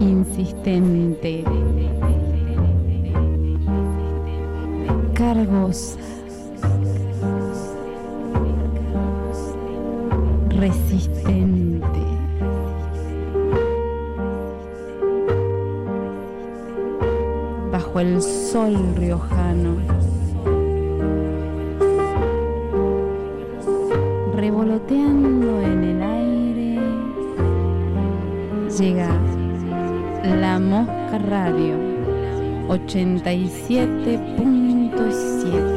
insistente, cargosa, resistente. Bajo el sol riojano, revoloteando en el aire, llega la Mosca Radio 87.7.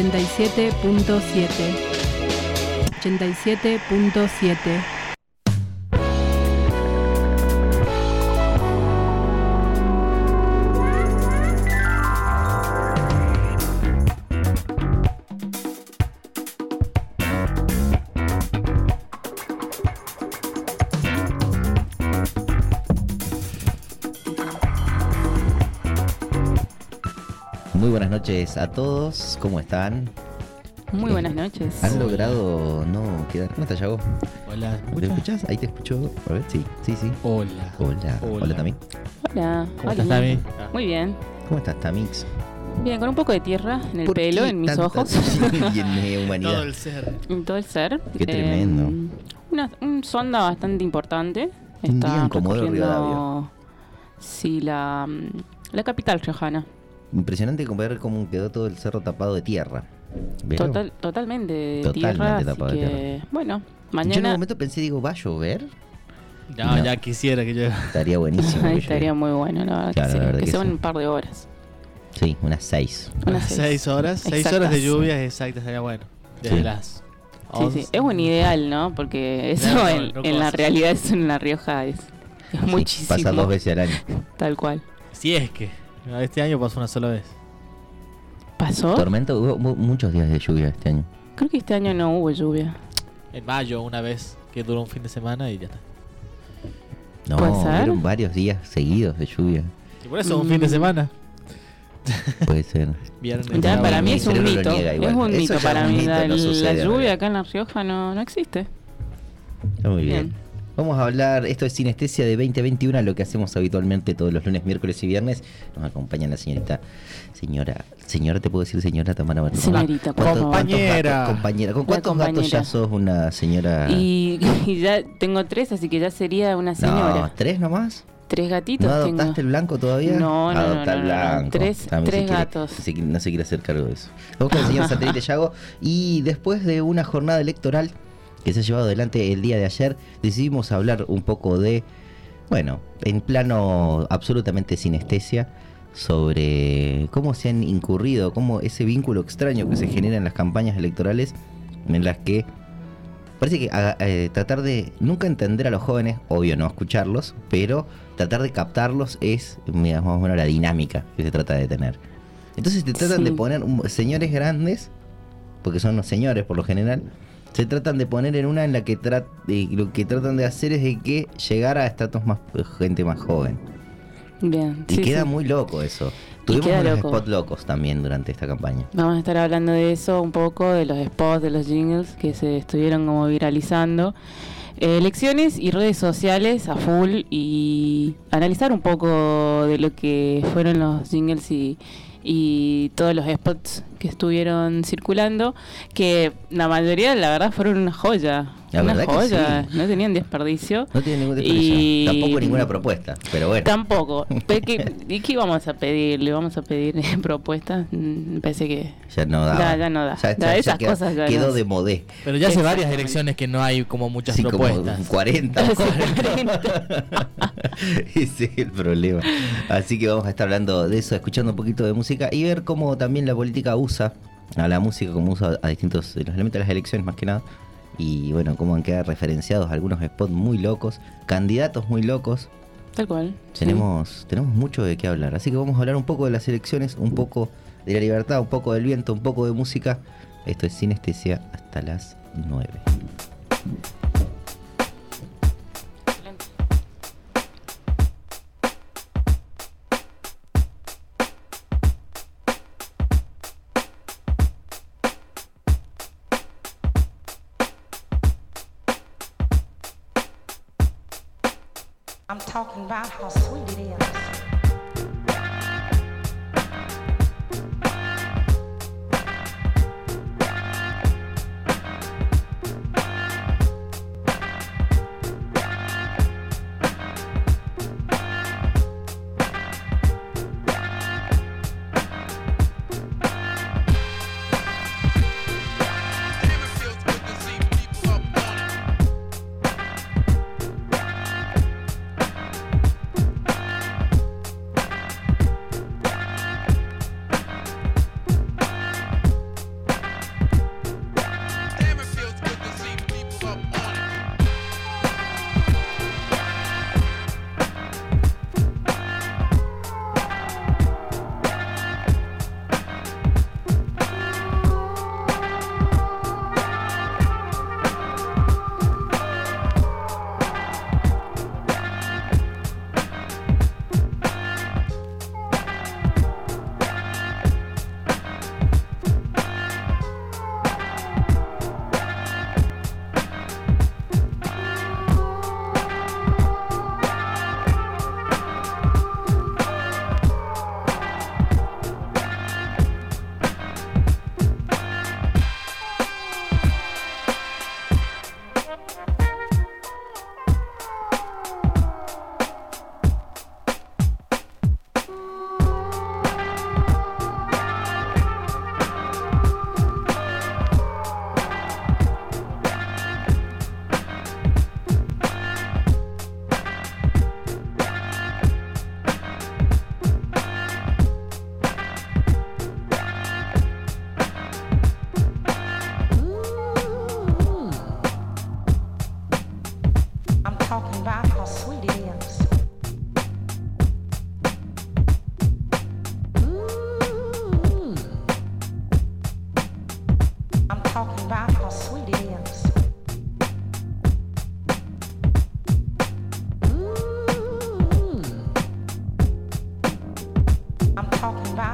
87.7. 87.7. noches a todos, ¿cómo están? Muy buenas noches. ¿Han logrado no quedar? ¿Cómo estás, Yago? Hola. ¿Me escuchas? Ahí te escucho. A ver, sí, sí, sí. Hola. Hola. Hola, Hola. Tami. Hola. ¿Cómo Oli. estás, Tami? Muy bien. ¿Cómo estás, Tamix? Bien, con un poco de tierra en el ¿Por pelo, qué en mis tanta- ojos, y en mi humanidad. ser. en todo el ser. Qué tremendo. Una un sonda bastante importante. Un Está día en Comodoro recorriendo, Sí, la, mm, la capital riojana. Impresionante ver cómo quedó todo el cerro tapado de tierra. Total, totalmente de Totalmente tierra. Así tapado de que, tierra. bueno, Yo en un mañana momento pensé, digo, ¿va a llover? No, No. ya quisiera que yo. Estaría buenísimo. ahí estaría muy bueno, la verdad. Claro, que, la verdad que que sea un par de horas. Sí, unas seis. Unas seis. seis. horas. Seis horas de lluvia exactas estaría bueno. Desde Sí. las. Sí, 11. sí. Es un ideal, ¿no? Porque eso No, no, en, no en la realidad, eso en La Rioja es, es Sí, muchísimo. Pasa dos veces al año. Tal cual. Si es que. Este año pasó una sola vez. ¿Pasó? Tormenta, hubo mu- muchos días de lluvia este año. Creo que este año no hubo lluvia. En mayo, una vez que duró un fin de semana y ya está. No, ¿Puede ser? fueron varios días seguidos de lluvia. Y por eso, un fin de Mm. semana. Puede ser. Viernes. Ya, para mi mí es un cerebro lo mito. niega igual. Es un Eso mito ya es para un mí. mito, La, no sucede, la la lluvia acá en La Rioja no, no existe. Está muy bien. Bien. Vamos a hablar, esto es Sinestesia de 2021, lo que hacemos habitualmente todos los lunes, miércoles y viernes. Nos acompaña la señorita, señora, señora, te puedo decir señora Tamara Martín. Señorita, por ¿Cuántos- favor. cuántos Compañera. gatos, compañera. ¿Con cuántos gatos ya compañera. sos una señora? Y, y ya tengo tres, así que ya sería una no, señora. ¿tres nomás? Tres gatitos ¿No tengo. adoptaste el blanco todavía? No, no, no, Adopta no, el no, no. blanco. Tres- También tres se quiere- gatos. se no se quiere hacer cargo de eso. Vamos con el señor Satélite Yago. Y después de una jornada electoral que se ha llevado adelante el día de ayer, decidimos hablar un poco de, bueno, en plano absolutamente sinestesia, sobre cómo se han incurrido, cómo ese vínculo extraño que se genera en las campañas electorales en las que parece que haga- eh, tratar de nunca entender a los jóvenes, obvio no escucharlos, pero tratar de captarlos es digamos, más o menos la dinámica que se trata de tener. Entonces te tratan Sí. de poner señores grandes, porque son los señores por lo general, se tratan de poner en una en la que tra- eh, lo que tratan de hacer es de que llegar a estratos más gente más joven. Bien. Y sí, queda sí. muy loco eso. Tuvimos unos loco. spots locos también durante esta campaña. Vamos a estar hablando de eso un poco, de los spots, de los jingles que se estuvieron como viralizando. Eh, elecciones y redes sociales a full y analizar un poco de lo que fueron los jingles y, y todos los spots que estuvieron circulando, que la mayoría la verdad fueron una joya. La una verdad que sí. no tenían desperdicio. No tiene ningún desperdicio. Y- Tampoco ninguna propuesta, pero bueno. Tampoco. Pe- ¿Qué, ¿Y qué vamos a pedir? ¿Le vamos a pedir propuestas? Mm, Me parece que Ya no da. Ya- ya no da. Ya esas queda- cosas ya quedó no. de modé. Pero ya hace varias elecciones que no hay como muchas Sí, como propuestas. 40. Sí, 40. Ese es el problema. Así que vamos a estar hablando de eso, escuchando un poquito de música y ver cómo también la política usa a la música, como usa a distintos los elementos de las elecciones más que nada. Y bueno, cómo han quedado referenciados algunos spots muy locos, candidatos muy locos Tal cual. sí. Tenemos, tenemos mucho de qué hablar. Así que vamos a hablar un poco de las elecciones, un poco de la libertad, un poco del viento, un poco de música. Esto es Sinestesia hasta las 9. Talking about how sweet it is.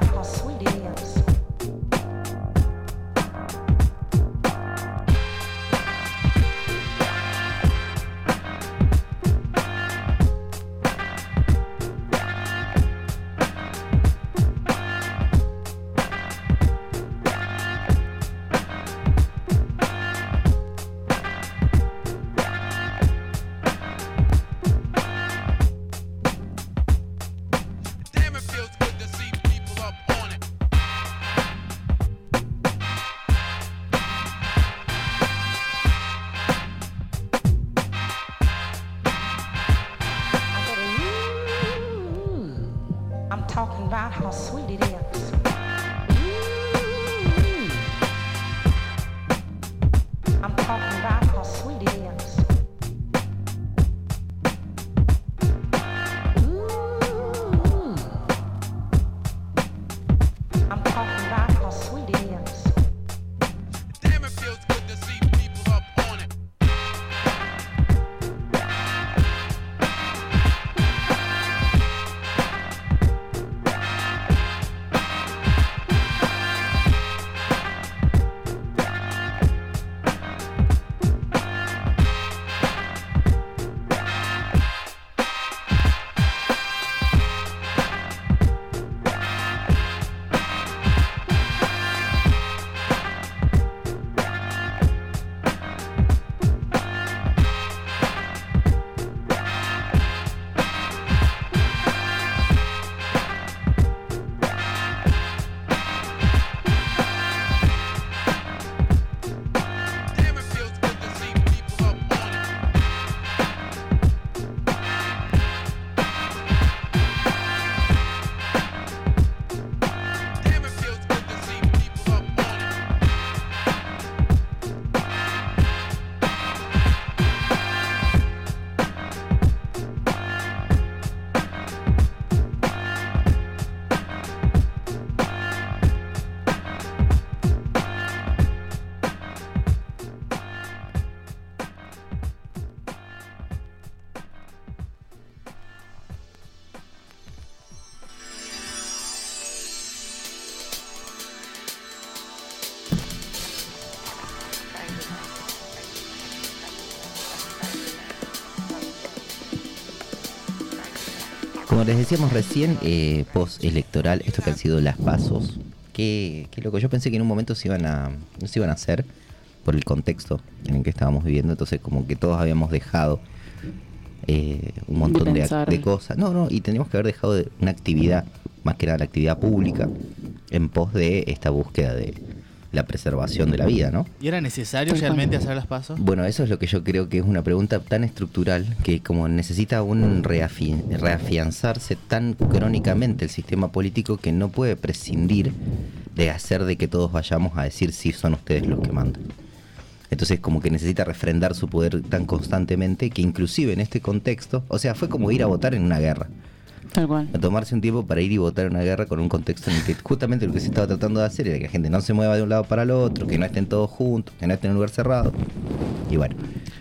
How sweet it is. Les decíamos recién, eh, post-electoral, esto que han sido las pasos, que, que loco, yo pensé que en un momento se iban a, no se iban a hacer por el contexto en el que estábamos viviendo, entonces como que todos habíamos dejado eh, un montón de, de cosas. No, no, y teníamos que haber dejado de una actividad, más que nada la actividad pública, en pos de esta búsqueda de la preservación de la vida, ¿no? ¿Y era necesario realmente hacer las pasos? Bueno, eso es lo que yo creo que es una pregunta tan estructural que como necesita un reafi- reafianzarse tan crónicamente el sistema político que no puede prescindir de hacer de que todos vayamos a decir si son ustedes los que mandan. Entonces como que necesita refrendar su poder tan constantemente que inclusive en este contexto, o sea, fue como ir a votar en una guerra. Tal cual. A tomarse un tiempo para ir y votar en una guerra con un contexto en el que justamente lo que se estaba tratando de hacer era que la gente no se mueva de un lado para el otro, que no estén todos juntos, que no estén en un lugar cerrado. Y bueno.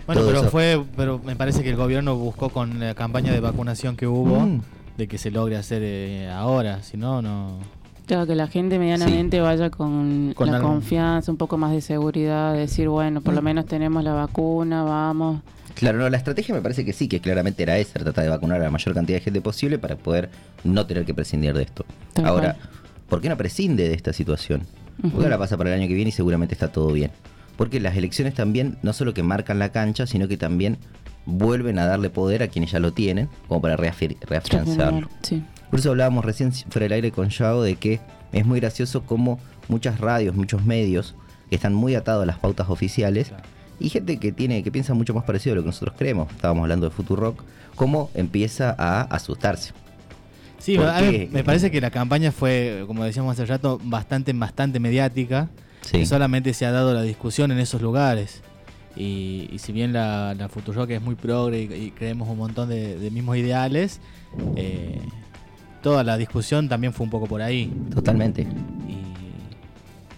Bueno, todo pero eso- fue, pero me parece que el gobierno buscó con la campaña de vacunación que hubo Mm. de que se logre hacer eh, ahora, si no, no. Claro, que la gente medianamente vaya con, Con la algo. confianza, un poco más de seguridad, decir, bueno, por lo Mm. menos tenemos la vacuna, vamos. Claro, no, la estrategia me parece que sí, que claramente era esa, tratar de vacunar a la mayor cantidad de gente posible para poder no tener que prescindir de esto. Tal Ahora, cual. ¿por qué no prescinde de esta situación? Porque ahora pasa para el año que viene y seguramente está todo bien. Porque las elecciones también, no solo que marcan la cancha, sino que también vuelven a darle poder a quienes ya lo tienen, como para reafianzarlo. Sí. Por eso hablábamos recién fuera del aire con Yao de que es muy gracioso como muchas radios, muchos medios que están muy atados a las pautas oficiales y gente que tiene que piensa mucho más parecido a lo que nosotros creemos. Estábamos hablando de Futurock, cómo empieza a asustarse. Sí, me parece que la campaña fue, como decíamos hace rato, bastante, bastante mediática. Sí. Solamente se ha dado la discusión en esos lugares. Y, y si bien la, la Futurock es muy progre y, y creemos un montón de, de mismos ideales, eh, toda la discusión también fue un poco por ahí. Totalmente. Y,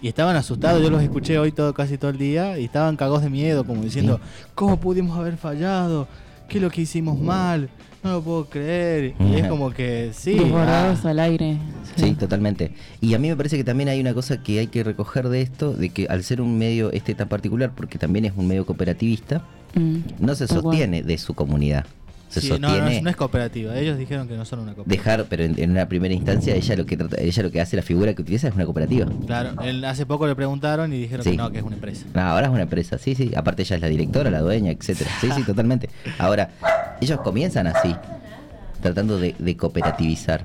y estaban asustados, yo los escuché hoy todo casi todo el día y estaban cagados de miedo, como diciendo, ¿cómo pudimos haber fallado? ¿Qué es lo que hicimos mal? No lo puedo creer. Y es como que sí. Desbordados ah, al aire. Sí, totalmente. Y a mí me parece que también hay una cosa que hay que recoger de esto, de que al ser un medio este tan particular, porque también es un medio cooperativista, Mm. no se sostiene de su comunidad. Se sí, no, es- no es cooperativa. Ellos dijeron que no son una cooperativa. dejar, pero en, en una primera instancia ella lo que trata- ella lo que hace, la figura que utiliza es una cooperativa. Claro, él- hace poco le preguntaron y dijeron Sí. que no, que es una empresa. No, ahora es una empresa, sí, sí. Aparte ella es la directora, la dueña, etcétera. Sí, sí, totalmente. Ahora, ellos comienzan así, tratando de, de cooperativizar.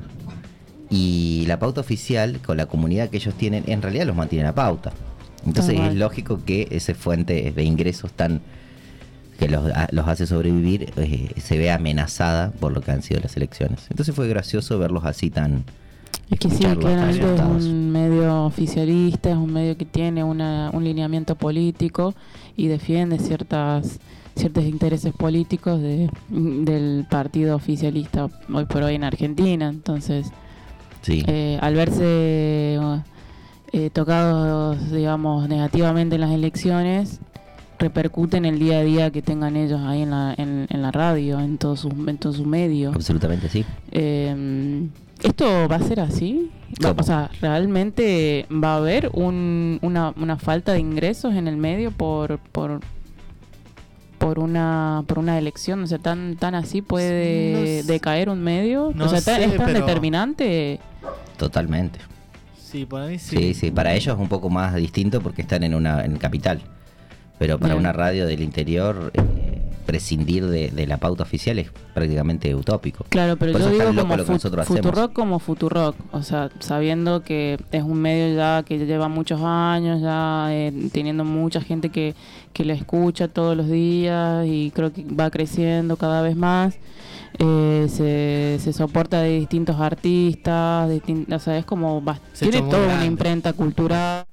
Y la pauta oficial, con la comunidad que ellos tienen, en realidad los mantiene a pauta. Entonces es lógico que esa fuente de ingresos tan que los, hace sobrevivir eh, se vea amenazada por lo que han sido las elecciones. Entonces fue gracioso verlos así tan... Es que sí, claramente es un medio oficialista, es un medio que tiene una, un lineamiento político y defiende ciertas ciertos intereses políticos de, del partido oficialista hoy por hoy en Argentina. Entonces, Sí. eh, al verse eh, tocados, digamos, negativamente en las elecciones, repercute en el día a día que tengan ellos ahí en la, en, en la radio, en todos sus en todo su medio. Absolutamente sí. Eh, ¿Esto va a ser así? O sea, ¿realmente va a haber un- una, una falta de ingresos en el medio por por por una por una elección? O sea, tan tan así puede No decaer un medio. No o sea, ta- sé, es tan pero- determinante. Totalmente. Sí, por ahí sí. Sí, sí, para ellos es un poco más distinto porque están en una en capital. Pero para Bien. una radio del interior, eh, prescindir de, de la pauta oficial es prácticamente utópico. Claro, pero Por yo digo como lo que fut- nosotros hacemos. Futurock como Futurock, o sea, sabiendo que es un medio ya que lleva muchos años, ya eh, teniendo mucha gente que, que le escucha todos los días y creo que va creciendo cada vez más. eh, se, se soporta de distintos artistas, distin- o sea, es como tiene toda una imprenta cultural.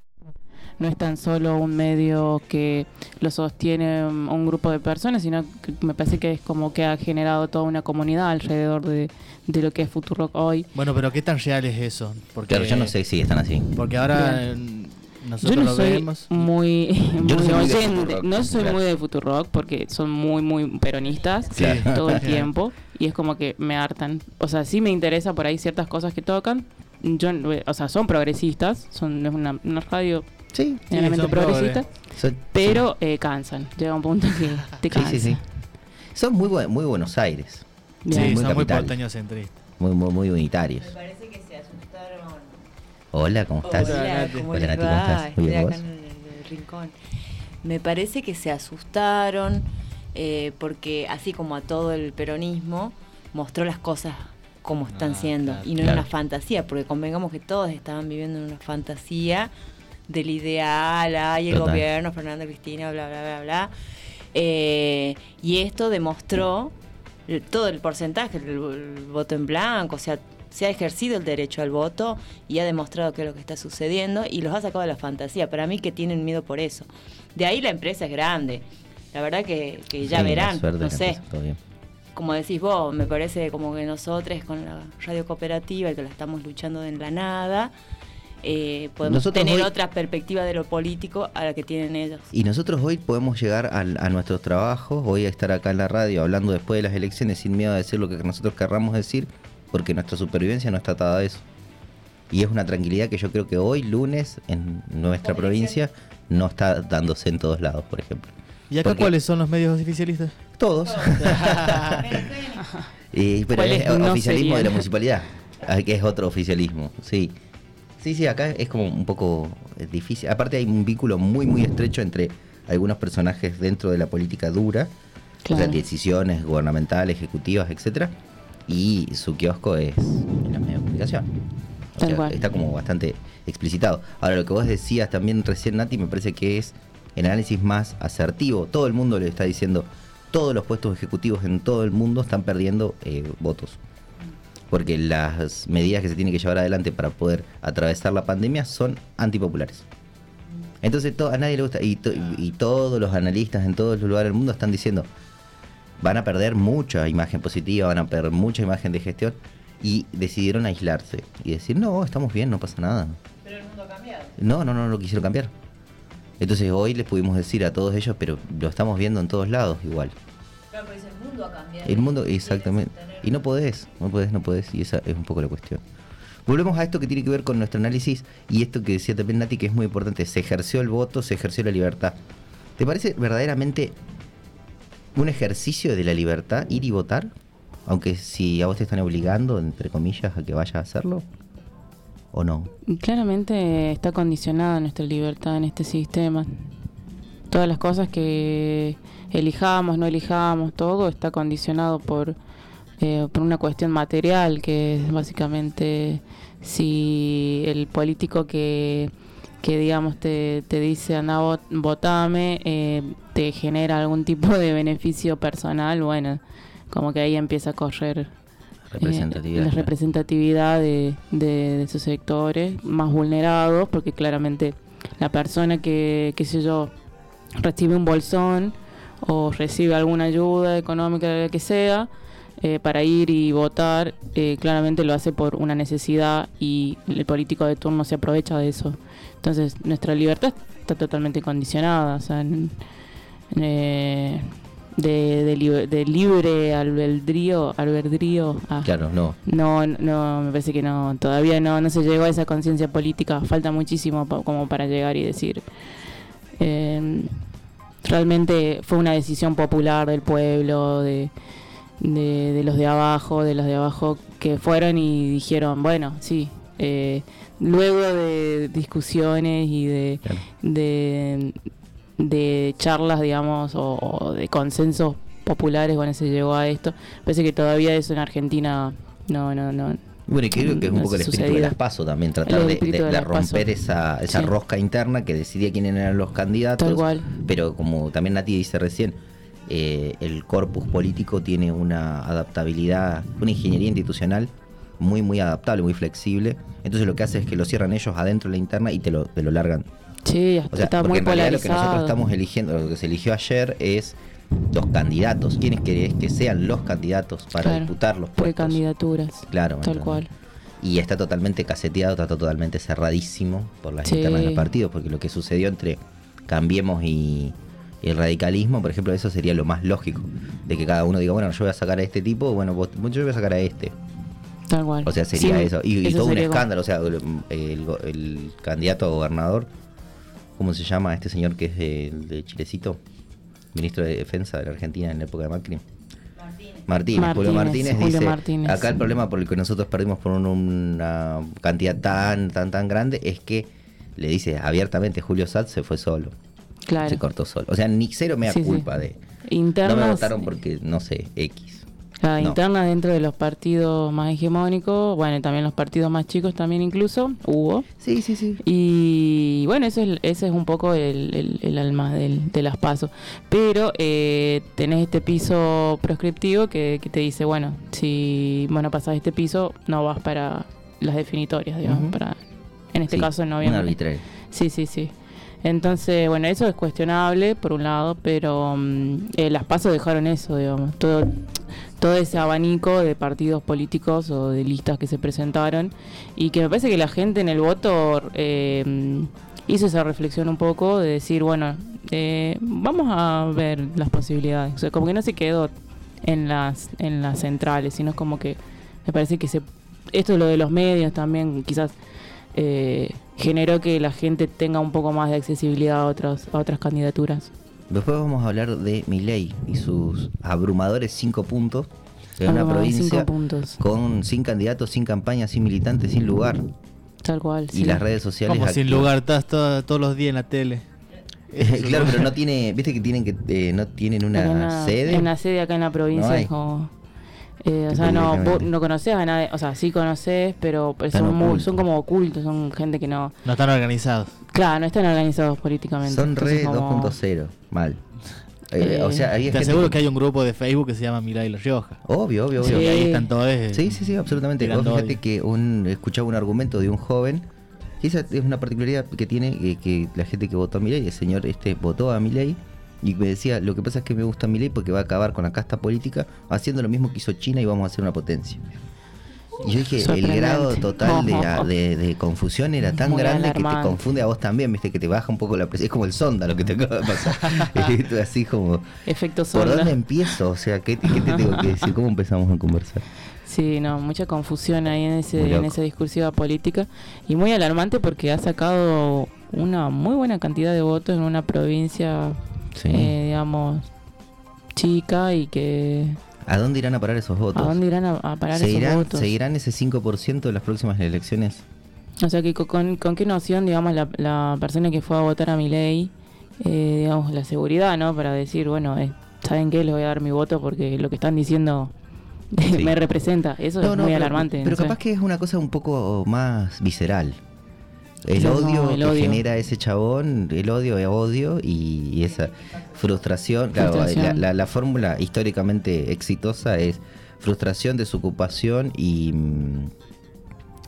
No es tan solo un medio que lo sostiene un un grupo de personas, sino que me parece que es como que ha generado toda una comunidad alrededor de, de lo que es Futurock hoy. Bueno, pero ¿qué tan real es eso? Porque, Claro, yo no sé si están así. Porque ahora Bien. eh, nosotros Yo no lo soy vemos. muy, Yo no muy soy muy Futurock, no soy claro. muy de Futurock porque son muy, muy peronistas Sí. todo el tiempo y es como que me hartan. O sea, sí me interesa por ahí ciertas cosas que tocan. Yo, no- o sea, son progresistas, son es una, una radio Sí, generalmente son progre. progresista, son, pero eh, cansan. Llega un punto que te sí, cansa. sí, sí. Son muy, buen- muy Buenos Aires. Bien. Sí, muy son muy capital. porteños centristas. muy, muy, muy unitarios. Me parece que se asustaron. Hola, ¿cómo estás? Hola. ¿cómo Hola, Nati? ¿cómo estás? Muy bien, acá ¿vos? en el, en el rincón. Me parece que se asustaron eh, porque así como a todo el peronismo mostró las cosas como están Ah, siendo claro. y no en Claro. una fantasía, porque convengamos que todos estaban viviendo en una fantasía del ideal, ay, el Total. gobierno, Fernando Cristina, bla, bla, bla, bla. Eh, y esto demostró el- todo el porcentaje, el, el voto en blanco, o sea, se ha ejercido el derecho al voto y ha demostrado qué es lo que está sucediendo y los ha sacado de la fantasía. Para mí que tienen miedo por eso. De ahí la empresa es grande. La verdad que, que ya Sí, verán, no sé. Como decís vos, me parece como que nosotros con la radio cooperativa, que la estamos luchando en la nada, eh, podemos Nosotros tener hoy- otra perspectiva de lo político a la que tienen ellos. Y nosotros hoy podemos llegar al- a, nuestros trabajos, voy a estar acá en la radio hablando después de las elecciones sin miedo a decir lo que nosotros querramos decir, porque nuestra supervivencia no está atada a eso. Y es una tranquilidad que yo creo que hoy, lunes, en nuestra provincia, no está dándose en todos lados, por ejemplo. ¿Y acá Porque- cuáles son los medios oficialistas? Todos. Eh, pero ¿Cuáles es no oficialismo de la municipalidad, ah, que es otro oficialismo, sí. Sí, sí, acá es como un poco eh, difícil. Aparte hay un vínculo muy, muy estrecho entre algunos personajes dentro de la política dura, o sea, Claro. decisiones gubernamentales, ejecutivas, etcétera, y su kiosco es en los medios de comunicación. O sea, está como bastante explicitado. Ahora, lo que vos decías también recién, Nati, me parece que es el análisis más asertivo. Todo el mundo le está diciendo, todos los puestos ejecutivos en todo el mundo están perdiendo eh, votos. Porque las medidas que se tienen que llevar adelante para poder atravesar la pandemia son antipopulares. Entonces to- a nadie le gusta. Y, to- y todos los analistas en todos los lugares del mundo están diciendo, van a perder mucha imagen positiva, van a perder mucha imagen de gestión. Y decidieron aislarse y decir, no, estamos bien, no pasa nada. Pero el mundo ha cambiado. No, no, no, no lo quisieron cambiar. Entonces hoy les pudimos decir a todos ellos, pero lo estamos viendo en todos lados igual. El mundo, exactamente. Y no podés, no podés, no podés, y esa es un poco la cuestión. Volvemos a esto que tiene que ver con nuestro análisis y esto que decía también Nati, que es muy importante. Se ejerció el voto, se ejerció la libertad. ¿Te parece verdaderamente un ejercicio de la libertad ir y votar? Aunque si a vos te están obligando, entre comillas, a que vayas a hacerlo. ¿O no? Claramente está condicionada nuestra libertad en este sistema. Todas las cosas que elijamos, no elijamos, todo está condicionado por, eh, por una cuestión material, que es básicamente si el político que, que digamos te, te dice anda vot- votame, eh, te genera algún tipo de beneficio personal, bueno, como que ahí empieza a correr Representatividad. eh, la representatividad de, de, de esos sectores más vulnerados, porque claramente la persona que, qué sé yo, recibe un bolsón o recibe alguna ayuda económica, que sea, eh, para ir y votar, eh, claramente lo hace por una necesidad y el político de turno se aprovecha de eso. Entonces, nuestra libertad está totalmente condicionada, o sea, en- eh, de, de, libre- de libre albedrío, albedrío a- Claro, no. no, no, me parece que no, todavía no, no se llegó a esa conciencia política, falta muchísimo pa- como para llegar y decir, eh, realmente fue una decisión popular del pueblo, de, de, de los de abajo, de los de abajo que fueron y dijeron, bueno, sí, eh, luego de discusiones y de, Claro. de, de charlas, digamos, o, o de consensos populares cuando se llegó a esto. Parece que todavía eso en Argentina no, no, no. Bueno, y creo que es un poco el espíritu de sucedido. las pasos también, tratar de, de- de de PASO. romper esa, esa Sí. rosca interna que decidía quiénes eran los candidatos. Tal cual. Pero como también Nati dice recién, eh, el corpus político tiene una adaptabilidad, una ingeniería institucional muy, muy adaptable, muy flexible. Entonces lo que hace es que lo cierran ellos adentro de la interna y te lo, te lo largan. Sí, O sea, está muy en realidad lo que nosotros polarizado. estamos eligiendo, lo que se eligió ayer es los candidatos. ¿Quiénes querés que sean los candidatos para Claro, disputar los puestos? Precandidaturas. Claro, Tal cual. Y está totalmente caseteado, está totalmente cerradísimo por las Sí. internas de los partidos, porque lo que sucedió entre Cambiemos y, y el radicalismo, por ejemplo, eso sería lo más lógico, de que cada uno diga, bueno, yo voy a sacar a este tipo, bueno, vos- yo voy a sacar a este. Tal cual. O sea, sería Sí, eso. Y, y todo un como- escándalo, o sea, el, el el candidato a gobernador, ¿cómo se llama este señor que es el de Chilecito? Ministro de Defensa de la Argentina en la época de Macri. Martínez, Julio Martínez, Martínez Julio dice, Martínez. acá el problema por el que nosotros perdimos por un- una cantidad tan, tan, tan grande es que le dice abiertamente Julio Sat se fue solo, Claro. se cortó solo. O sea, ni cero me da Sí, sí. culpa de... Internas, no me votaron porque, no sé, X. Claro, No. internas dentro de los partidos más hegemónicos, bueno, y también los partidos más chicos también incluso, hubo. Sí, sí, sí. Y bueno, eso es, ese es un poco el, el- el alma del, de las pasos. Pero eh, tenés este piso proscriptivo que, que te dice, bueno, si bueno pasás este piso, no vas para las definitorias, digamos, para en este Sí, caso en Un noviembre. arbitrario. Sí, sí, sí. Entonces, bueno, eso es cuestionable por un lado, pero mm, eh, las pasos dejaron eso, digamos, todo, todo ese abanico de partidos políticos o de listas que se presentaron y que me parece que la gente en el voto eh, mm, hizo esa reflexión un poco de decir, bueno, eh, vamos a ver las posibilidades, o sea, como que no se quedó en las en las centrales, sino como que me parece que se esto lo de los medios también quizás eh, generó que la gente tenga un poco más de accesibilidad a otras a otras candidaturas. Después vamos a hablar de Milei y sus abrumadores cinco puntos en una provincia puntos. con sin candidatos, sin campaña, sin militantes, sin lugar. Tal cual. Y sí. las redes sociales... Como sin lugar, estás todo- todos los días en la tele. Claro, pero no tiene, viste que tienen que eh, no tienen una, la- sede. En la sede acá en la provincia No hay. como... eh, o sea, no, vos no conocés a nadie, o sea, sí conocés, pero, pero Están son, muy- ocultos. son como ocultos, son gente que no... No están organizados. Claro, no están organizados políticamente. Son entonces re como- 2.0, mal. Eh, Eh, o sea, había Te aseguro que hay un grupo de Facebook que se llama Milay La Rioja. Obvio, obvio, obvio. Y ahí Sí. están todos. eh, Sí, sí, sí, absolutamente. Vos fíjate que un, escuchaba un argumento de un joven, que esa es una particularidad que tiene que la gente que votó a Milei, el señor este votó a Milei y me decía, lo que pasa es que me gusta Milei porque va a acabar con la casta política haciendo lo mismo que hizo China y vamos a hacer una potencia. Y yo dije, el grado total de, de- de confusión era tan Muy grande que te confunde a vos también, viste, que te baja un poco la presión. Es como el sonda lo que te acaba de pasar. Así como, Efecto ¿por sonda. dónde empiezo? O sea, ¿qué, qué te tengo que decir? ¿Cómo empezamos a conversar? Sí, no, mucha confusión ahí en, ese, en esa discursiva política y muy alarmante porque ha sacado una muy buena cantidad de votos en una provincia, Sí. eh, digamos, chica y que... ¿A dónde irán a parar esos votos? ¿A dónde irán a, a parar ¿Se esos irán, votos? ¿Seguirán ese 5% de las próximas elecciones? O sea, que co- con, con qué noción, digamos, la, la persona que fue a votar a mi ley, digamos, la seguridad, ¿no? Para decir, bueno, eh, ¿saben qué? Les voy a dar mi voto porque lo que están diciendo Sí. me representa. Eso es muy pero, alarmante. Pero no sé. capaz que es una cosa un poco más visceral. El no, odio el que odio. genera ese chabón, el odio es odio y, y esa frustración. Claro, la, la- la fórmula históricamente exitosa es frustración, desocupación y mm,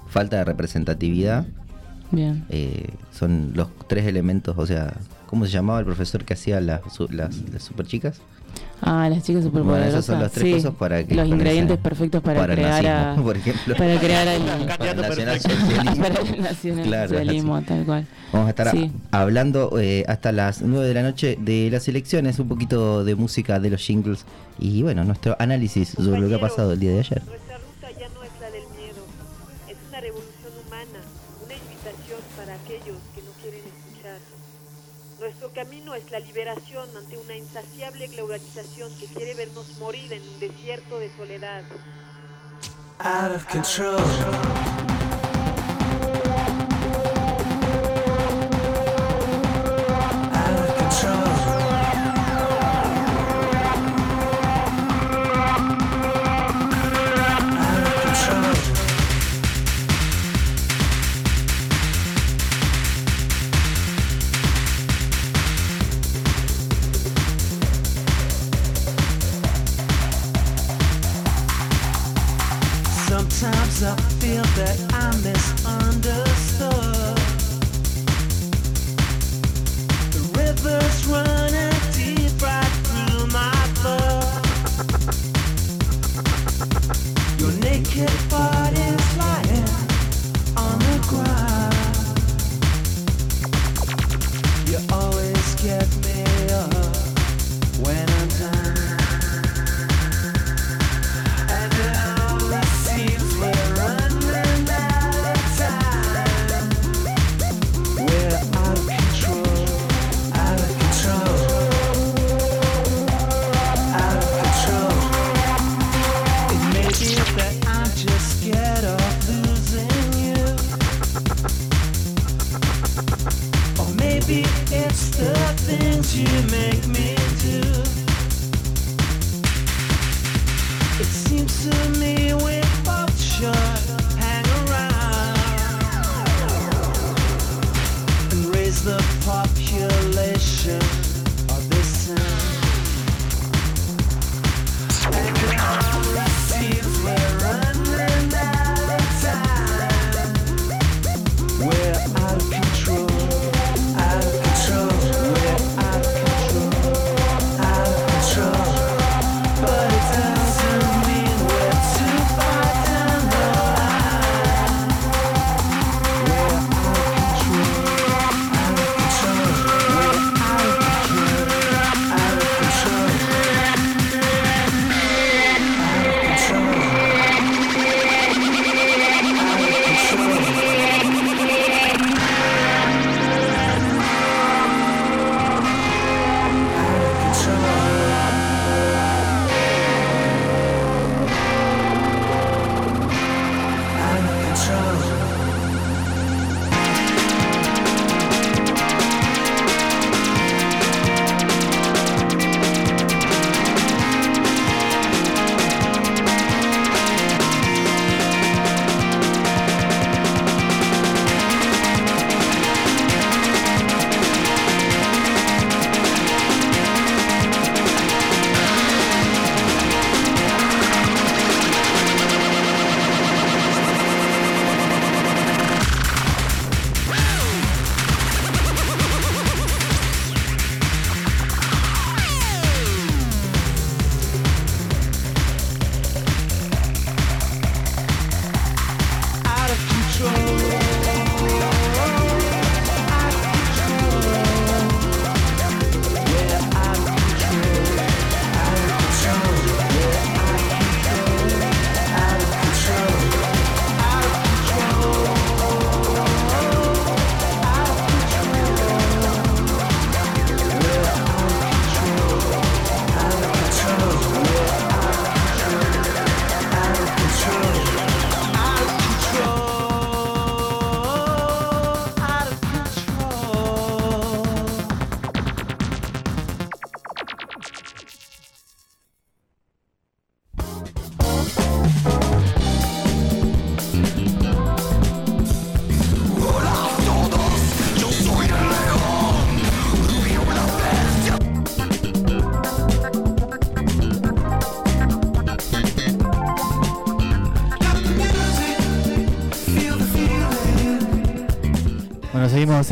falta de representatividad. Bien. Eh, son los tres elementos, o sea, ¿cómo se llamaba el profesor que hacía las, las, las super chicas? Ah, las chicas superpoderosas. Bueno, esos son los tres sí, cosas para que Los ingredientes perfectos para, para el crear nazismo, a, por ejemplo. para crear el para el nacionalsocialismo, Claro, tal cual. Vamos a estar a- hablando eh, hasta las 9 de la noche de las elecciones, un poquito de música de los jingles y bueno, nuestro análisis sobre lo que ha pasado el día de ayer. Es la liberación ante una insaciable globalización que quiere vernos morir en un desierto de soledad. out of control.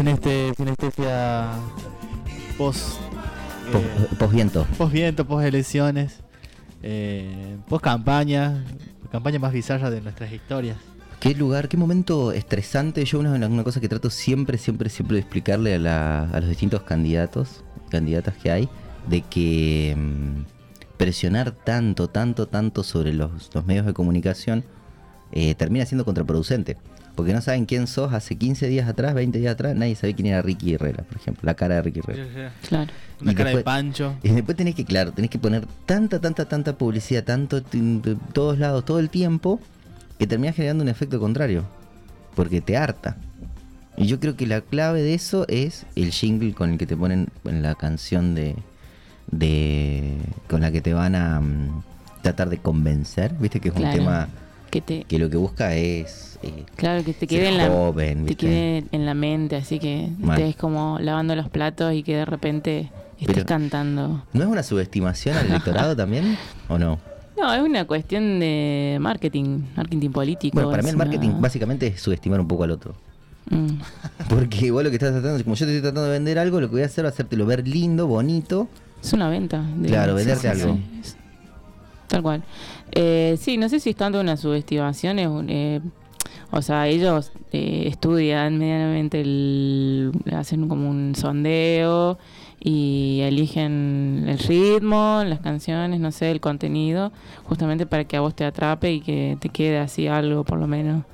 En este sinestesia post Pos- Posviento. post viento, post elecciones, eh, post campaña, campaña más bizarra de nuestras historias. ¿Qué lugar, qué momento estresante? Yo una, una cosa que trato siempre, siempre, siempre de explicarle a, la- a los distintos candidatos, candidatas que hay, de que mm, presionar tanto, tanto, tanto sobre los, los medios de comunicación eh, termina siendo contraproducente. Porque no saben quién sos hace 15 días atrás, 20 días atrás, nadie sabe quién era Ricky Herrera, por ejemplo, la cara de Ricky Herrera. Claro. Una Y cara de pancho. Y después tenés que, claro, tenés que poner tanta, tanta, tanta publicidad, tanto de todos lados, todo el tiempo, que termina generando un efecto contrario. Porque te harta. Y yo creo que la clave de eso es el jingle con el que te ponen en la canción de. de con la que te van a mm, tratar de convencer. Viste que es un tema Que te, que lo que busca es. eh, claro, que te quede en la joven, te quede en la mente, así que Mal. estés como lavando los platos y que de repente estés Pero- cantando. ¿No es una subestimación al electorado también? ¿O no? No, es una cuestión de marketing, marketing político. Bueno, para mí es el marketing una- básicamente es subestimar un poco al otro. Mm. Porque vos lo que estás tratando, como yo te estoy tratando de vender algo, lo que voy a hacer a hacértelo ver lindo, bonito. Es una venta. de- Claro, venderte sí, algo. sí, es- Tal cual. Eh, sí, no sé si es tanto una subestimación. es un- eh, o sea, ellos eh, estudian medianamente, el, hacen como un sondeo y eligen el ritmo, las canciones, no sé, el contenido, justamente para que a vos te atrape y que te quede así algo, por lo menos.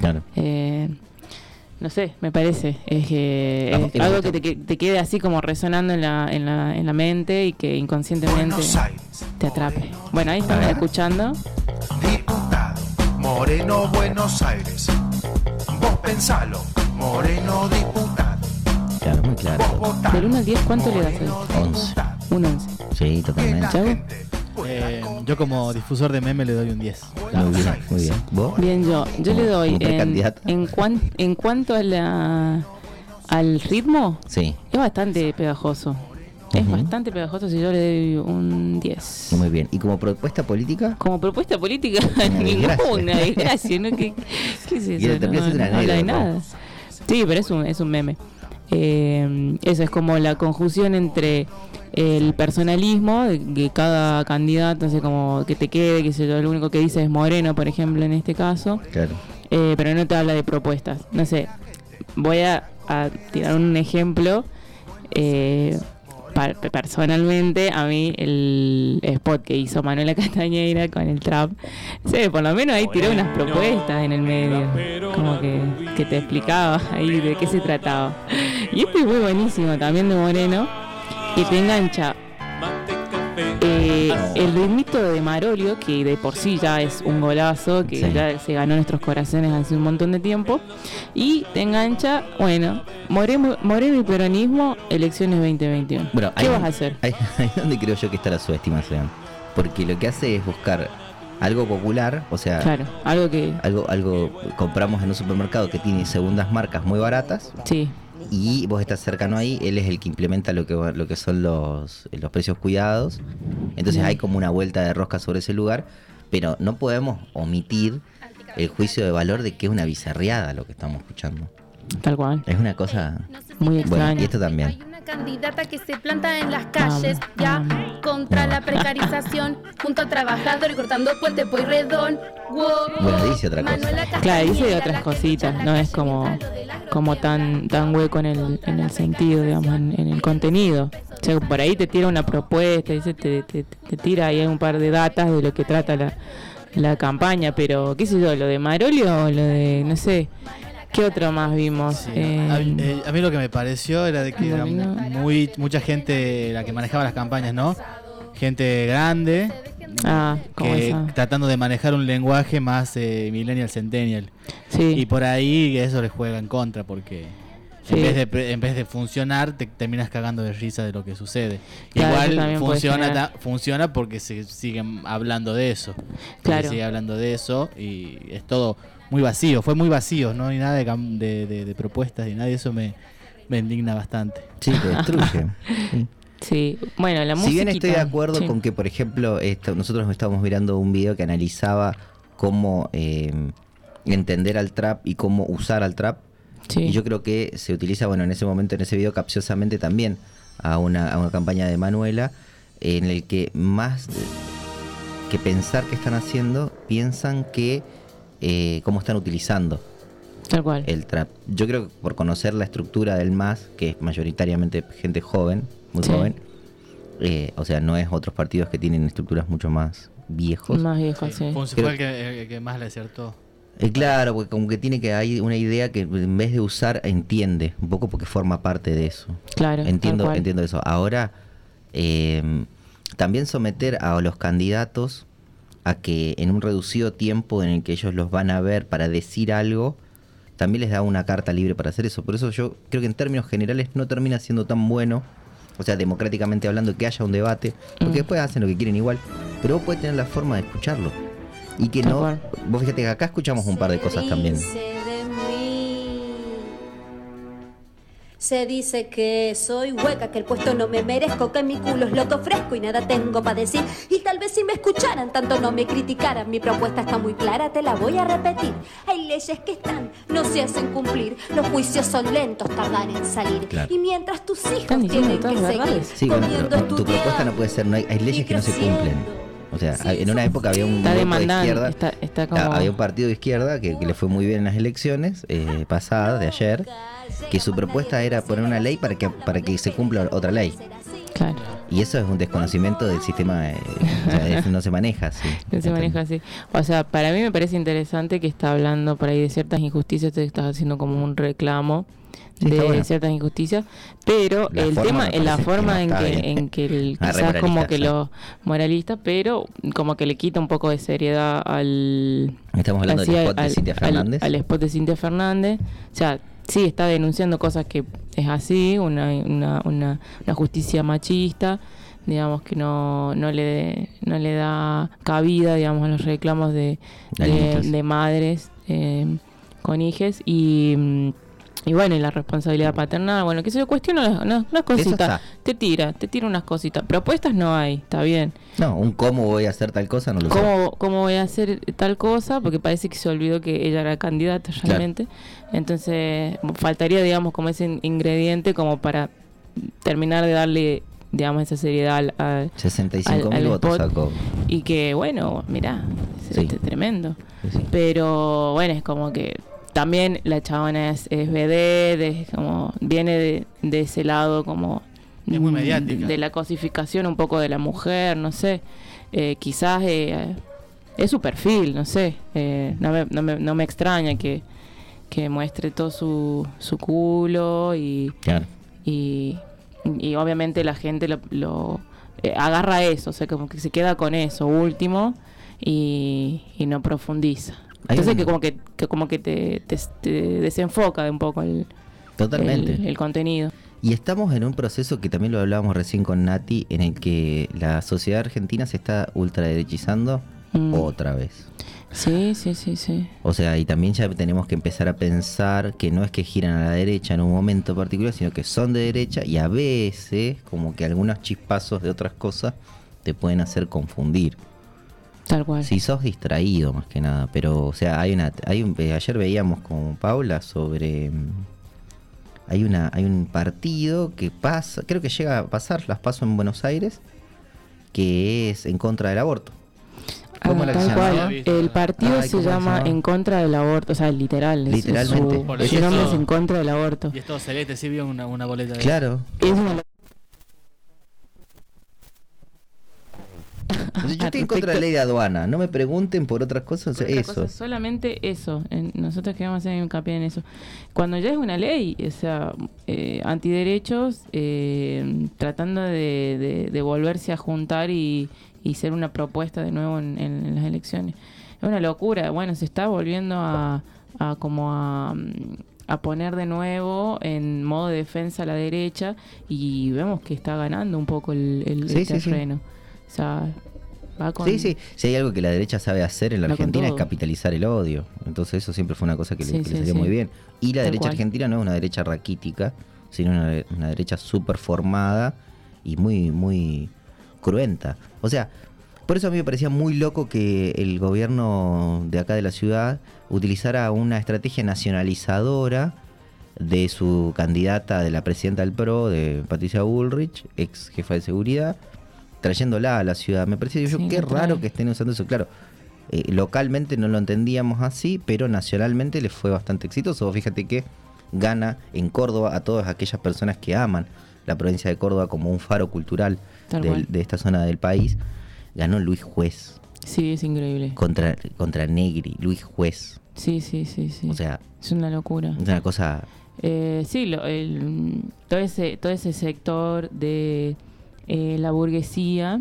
Claro. Eh, no sé, me parece. Es, que es me algo que te, que te quede así como resonando en la, en la, en la mente y que inconscientemente te atrape. Bueno, ahí estamos escuchando. diputado, Moreno, Buenos Aires. Vos pensalo, Moreno, diputado. Claro, muy claro. Del 1 al 10, ¿cuánto le das Moreno? Once. diputado. Un 11. Sí, totalmente. Chau. Eh, yo como difusor de meme le doy un 10. Muy bien, muy bien. ¿Vos? Bien, yo, yo le doy en, en, cuan- en cuanto a la Al ritmo Sí, es bastante pegajoso. Es bastante pegajoso si yo le doy un 10. muy bien. ¿Y como propuesta política? Como propuesta política, ninguna desgracia, ¿no? ¿Qué, qué es eso? No, una no habla de nada. Sí, pero es un, es un meme. Eh, eso es como la conjunción entre el personalismo de que cada candidato, no sé, como que te quede, que sé yo, lo único que dice es Moreno, por ejemplo, en este caso, Claro. eh, pero no te habla de propuestas. No sé, voy a, a tirar un ejemplo. eh, personalmente, a mí el spot que hizo Manuela Castañeira con el trap, sí, por lo menos ahí tiró unas propuestas en el medio, como que, que te explicaba ahí de qué se trataba. Y este es muy buenísimo también de Moreno, que te engancha eh, el ritmito de Marolio, que de por sí ya es un golazo, que Sí. ya se ganó nuestros corazones hace un montón de tiempo, y te engancha, bueno, Moreno, Moreno y Peronismo, elecciones 2021. Bueno, ¿Qué ahí- vas a hacer? Ahí, ahí es donde creo yo que está la subestimación. Porque lo que hace es buscar algo popular, o sea, Claro, algo que, algo, algo compramos en un supermercado que tiene segundas marcas muy baratas sí, y vos estás cercano ahí, él es el que implementa lo que, va- lo que son los, los precios cuidados. Entonces hay como una vuelta de rosca sobre ese lugar, pero no podemos omitir el juicio de valor de que es una bizarriada lo que estamos escuchando. tal cual, Es una cosa... muy Bueno, y esto también. Candidata que se planta en las calles ya contra la precarización junto a trabajadores cortando puente Pueyrredón. Wow. Bueno, dice otra cosa. Claro, dice otras cositas, no es como, como tan, tan hueco en el, en el sentido, digamos, en, en el contenido. O sea, por ahí te tira una propuesta, dice, te, te, te tira ahí un par de datas de lo que trata la, la campaña, pero qué sé yo, lo de Marolio o lo de, no sé, ¿qué otro más vimos? Sí, Eh, a, eh, a mí lo que me pareció era de que era muy mucha gente la que manejaba las campañas, ¿no? Gente grande ah, que tratando de manejar un lenguaje más eh, millennial centennial Sí, y por ahí eso les juega en contra porque Sí. en vez de pre- en vez de funcionar te terminas cagando de risa de lo que sucede. Claro, Igual funciona ta- funciona porque se siguen hablando de eso. Claro. Se sigue hablando de eso y es todo muy vacío, fue muy vacío, no hay nada de, de, de- de propuestas y nada, y eso me, me indigna bastante. Sí, te destruye. Sí. sí. Bueno, la música. Si bien estoy de acuerdo con que, por ejemplo, esto- nosotros estábamos mirando un video que analizaba cómo eh, entender al trap y cómo usar al trap, y yo creo que se utiliza, bueno, en ese momento, en ese video, capciosamente también a una, a una campaña de Manuela, en el que más que pensar qué están haciendo, piensan que eh, cómo están utilizando Tal cual. el trap. Yo creo que por conocer la estructura del MAS, que es mayoritariamente gente joven, muy Sí. joven, eh, o sea, no es otros partidos que tienen estructuras mucho más viejos. Más viejo, sí. Fue, fue el, que, el que más le acertó. Eh, claro, porque como que tiene que hay una idea que en vez de usar entiende, un poco porque forma parte de eso. Claro, Entiendo, entiendo eso. Ahora, eh, también someter a los candidatos a que en un reducido tiempo en el que ellos los van a ver para decir algo, también les da una carta libre para hacer eso. Por eso yo creo que en términos generales no termina siendo tan bueno, o sea, democráticamente hablando, que haya un debate, porque Mm. después hacen lo que quieren igual, pero vos podés tener la forma de escucharlo. Y que no, vos fíjate que acá escuchamos un par de cosas también. Se dice que soy hueca, que el puesto no me merezco, que mi culo es loco fresco y nada tengo para decir. Y tal vez si me escucharan, tanto no me criticaran. Mi propuesta está muy clara, te la voy a repetir. Hay leyes que están, no se hacen cumplir. Los juicios son lentos, tardan en salir. Claro. Y mientras tus hijos tienen que seguir. Sí, bueno, pero tu propuesta no puede ser, no hay, hay leyes que no se cumplen. O sea, en una época había un grupo de izquierda, está, está como... ah, había un partido de izquierda que, que le fue muy bien en las elecciones eh, pasadas, de ayer, que su propuesta era poner una ley para que para que se cumpla otra ley. Claro. Y eso es un desconocimiento del sistema, eh, o sea, es- no se maneja así. No se maneja así. O sea, para mí me parece interesante que está hablando por ahí de ciertas injusticias, te estás haciendo como un reclamo Sí, de bueno. ciertas injusticias, pero La el tema, me en la forma en que, bien. en que el, Ah, quizás como que sí. lo moralista, pero como que le quita un poco de seriedad al... Estamos hablando así del al- spot de al- Cintia al- Fernández. Al, spot de Cintia Fernández. O sea, sí, está denunciando cosas que es así, una, una, una, una justicia machista, digamos que no, no, le, no le da cabida, digamos, a los reclamos de, de, madres eh, con hijes y... y bueno, y la responsabilidad paternal, bueno, que se le cuestiona unas, unas- cositas. Te tira, te tira unas cositas. Propuestas no hay, está bien. No, un cómo voy a hacer tal cosa no lo sé. ¿Cómo, ¿Cómo voy a hacer tal cosa? Porque parece que se olvidó que ella era candidata realmente. Entonces, faltaría, digamos, como ese in- ingrediente como para terminar de darle, digamos, esa seriedad al, al- 65 al- mil votos sacó. Y que, bueno, mirá, es Sí. este, tremendo. Sí, sí. Pero bueno, es como que también la chabona es, es vedette, es como viene de, de ese lado como Es muy mm, mediática. de la cosificación un poco de la mujer, no sé. Eh, quizás eh, es su perfil, no sé. Eh, no, me, no, me, no me extraña que, que muestre todo su, su culo y, Claro. y, y obviamente la gente lo, lo, eh, agarra eso, o sea, como que se queda con eso último y, y no profundiza. Entonces un- que como que, que como que te, te, te desenfoca de un poco el, Totalmente. el, el contenido. Y estamos en un proceso que también lo hablábamos recién con Nati, en el que la sociedad argentina se está ultraderechizando Mm. otra vez. Sí, sí, sí, sí. O sea, y también ya tenemos que empezar a pensar que no es que giran a la derecha en un momento particular, sino que son de derecha y a veces como que algunos chispazos de otras cosas te pueden hacer confundir. Tal cual. Si sos distraído más que nada, pero o sea, hay una hay un eh, ayer veíamos con Paula sobre mm, hay una hay un partido que pasa, creo que llega a pasar las paso en Buenos Aires que es en contra del aborto. ¿Cómo Ah, era que se tal cual. El partido Ay, se ¿cómo se llama? En contra del aborto, o sea, literal. Literalmente. Su, nombre es En contra del aborto. Y es todo celeste, sí vio una, una boleta de Claro. Es una Entonces, yo estoy en contra de la ley de aduana, no me pregunten por otras cosas, Otra eso. cosa, solamente eso. Nosotros queremos hacer hincapié en eso. Cuando ya es una ley, o sea, eh, antiderechos, eh, tratando de, de- de volverse a juntar y, y ser una propuesta de nuevo en, en las elecciones. Es una locura. Bueno, se está volviendo a, a como a, a poner de nuevo en modo de defensa a la derecha y vemos que está ganando un poco el, el- Sí, el sí, sí. terreno. O sea, va con... Sí, sí, si hay algo que la derecha sabe hacer en la Va Argentina es capitalizar el odio. Entonces eso siempre fue una cosa que, le- Sí, que sí, le salió sí. muy bien. Y la Tal derecha cual. argentina no es una derecha raquítica, sino una, una derecha súper formada y muy, muy cruenta. O sea, por eso a mí me parecía muy loco que el gobierno de acá de la ciudad utilizara una estrategia nacionalizadora de su candidata de la presidenta del PRO, de Patricia Bullrich, ex jefa de seguridad, trayéndola a la ciudad. Me parecía yo, Sí, qué raro que estén usando eso. Claro, eh, localmente no lo entendíamos así, pero nacionalmente le fue bastante exitoso. Fíjate que gana en Córdoba a todas aquellas personas que aman la provincia de Córdoba como un faro cultural del- de esta zona del país. Ganó Luis Juez Sí, es increíble. contra, contra Negri, Luis Juez. Sí, sí, sí, sí. O sea, es una locura. es una cosa Eh, sí, lo- el- todo, ese, todo ese sector de eh, la burguesía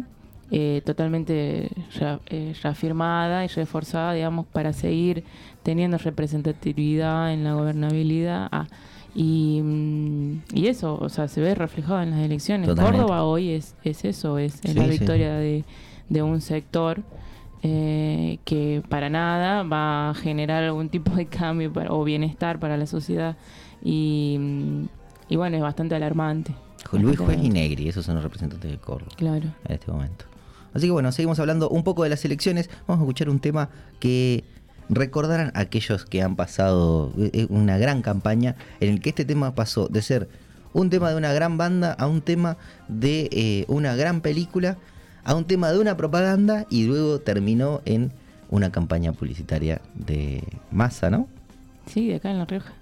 eh, totalmente eh, reafirmada y reforzada, digamos, para seguir teniendo representatividad en la gobernabilidad. Ah, y, mm, y eso, o sea, se ve reflejado en las elecciones. Totalmente. Córdoba hoy es, es eso, es, es Sí, la sí. victoria de, de un sector eh, que para nada va a generar algún tipo de cambio para- o bienestar para la sociedad. Y, mm, y bueno, es bastante alarmante. Luis Juez y. Negri, esos son los representantes de Córdoba. Claro. en este momento. Así que bueno, seguimos hablando un poco de las elecciones. Vamos a escuchar un tema que recordarán aquellos que han pasado eh, una gran campaña en el que este tema pasó de ser un tema de una gran banda a un tema de eh, una gran película a un tema de una propaganda y luego terminó en una campaña publicitaria de masa, ¿no? Sí, de acá en La Rioja.